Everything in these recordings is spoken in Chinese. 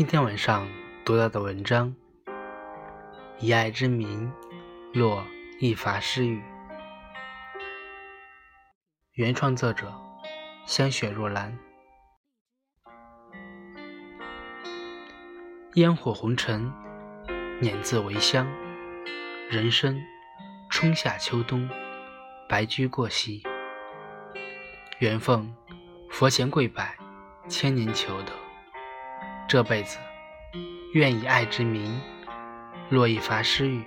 今天晚上读到的文章，《以爱之名落一伐诗语》，原创作者香雪若兰。烟火红尘，碾字为香；人生，春夏秋冬，白驹过隙。缘分，佛前跪拜，千年求得。这辈子，愿以爱之名，落一发诗语，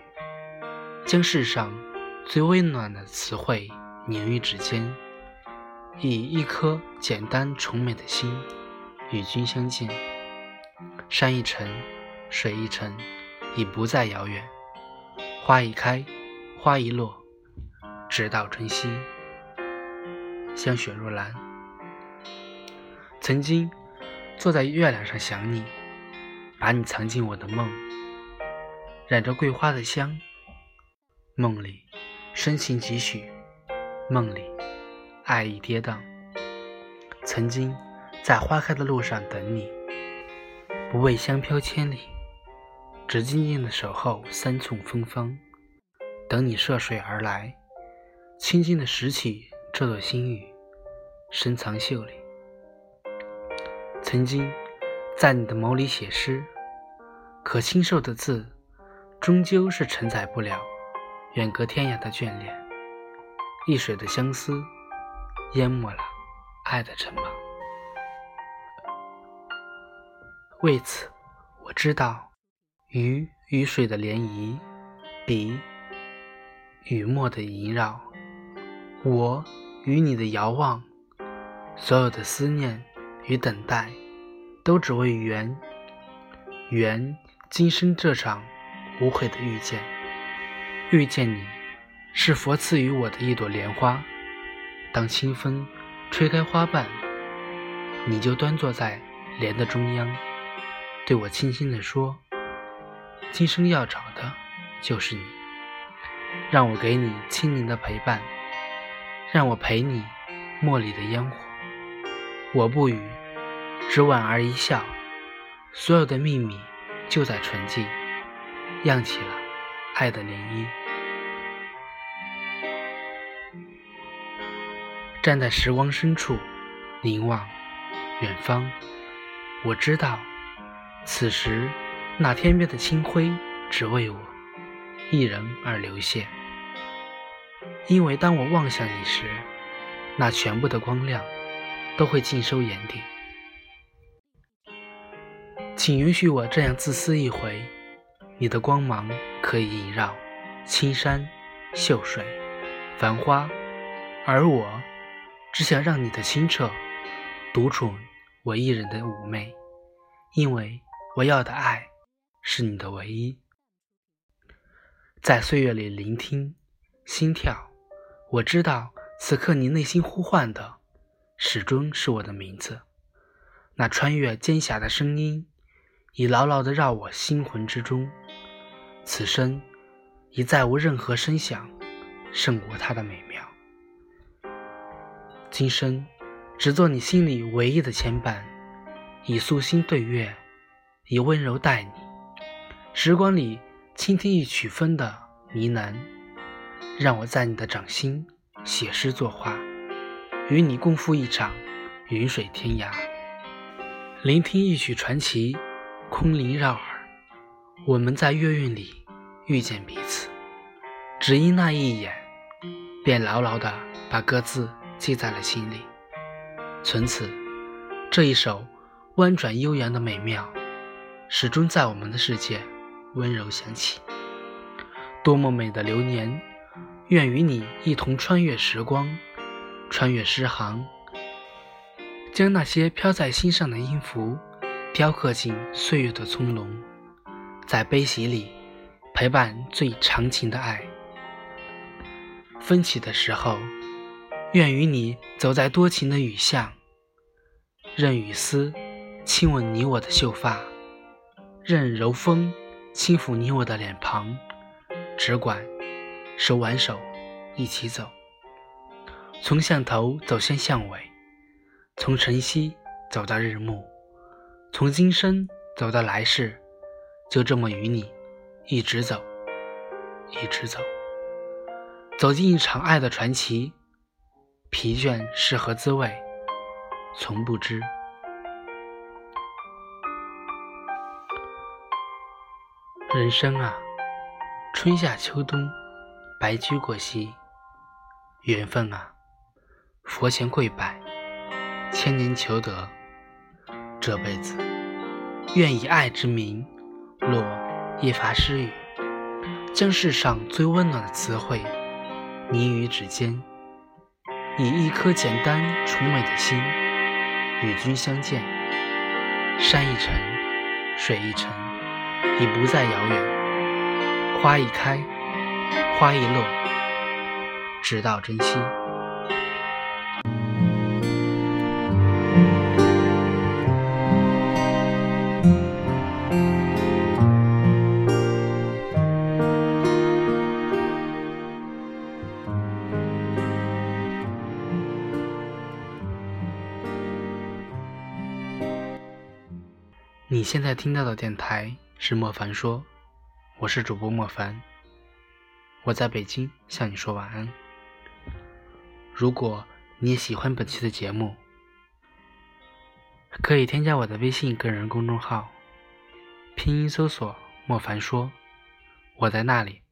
将世上最温暖的词汇凝于指尖，以一颗简单纯美的心与君相见。山一程，水一程，已不再遥远。花一开，花一落，直到春熙。香雪若兰，曾经。坐在月亮上想你，把你藏进我的梦，染着桂花的香。梦里深情几许，梦里爱意跌宕。曾经在花开的路上等你，不为香飘千里，只静静的守候三寸芬芳，等你涉水而来，轻轻的拾起这朵心语，深藏袖里。曾经在你的眸里写诗，可清瘦的字，终究是承载不了远隔天涯的眷恋。一水的相思，淹没了爱的城堡。为此，我知道鱼与水的涟漪，比雨墨的萦绕。我与你的遥望，所有的思念。与等待，都只为缘。缘今生这场无悔的遇见。遇见你，是佛赐予我的一朵莲花。当清风吹开花瓣，你就端坐在莲的中央，对我轻轻地说：“今生要找的就是你，让我给你轻盈的陪伴，让我陪你茉莉的烟火。”我不语，只莞尔一笑，所有的秘密就在纯净，漾起了爱的涟漪。站在时光深处，凝望远方，我知道，此时那天边的清辉，只为我一人而流泻。因为当我望向你时，那全部的光亮。都会尽收眼底，请允许我这样自私一回。你的光芒可以萦绕青山秀水、繁花，而我只想让你的清澈独宠我一人的妩媚，因为我要的爱是你的唯一。在岁月里聆听心跳，我知道此刻你内心呼唤的。始终是我的名字，那穿越间霞的声音，已牢牢地绕我心魂之中。此生已再无任何声响胜过它的美妙。今生只做你心里唯一的牵绊，以素心对月，以温柔待你。时光里倾听一曲风的呢喃，让我在你的掌心写诗作画。与你共赴一场云水天涯，聆听一曲传奇，空灵绕耳。我们在月韵里遇见彼此，只因那一眼，便牢牢地把各自记在了心里。从此，这一首婉转悠扬的美妙，始终在我们的世界温柔响起。多么美的流年，愿与你一同穿越时光。穿越诗行，将那些飘在心上的音符雕刻进岁月的葱茏，在悲喜里陪伴最长情的爱。风起的时候，愿与你走在多情的雨巷，任雨丝亲吻你我的秀发，任柔风轻抚你我的脸庞，只管手挽手一起走。从巷头走向巷尾，从晨曦走到日暮，从今生走到来世，就这么与你一直走，一直走，走进一场爱的传奇。疲倦是何滋味，从不知。人生啊，春夏秋冬，白驹过隙；缘分啊，佛前跪拜，千年求得。这辈子，愿以爱之名，落一发诗语，将世上最温暖的词汇拟于指尖，以一颗简单纯美的心与君相见。山一程，水一程。已不再遥远，花一开，花一落，直到珍惜。你现在听到的电台。是莫凡说：“我是主播莫凡，我在北京向你说晚安。如果你也喜欢本期的节目，可以添加我的微信个人公众号，拼音搜索‘莫凡说’，我在那里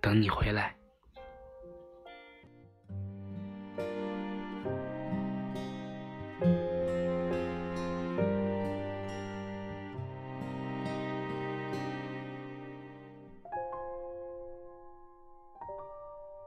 等你回来。”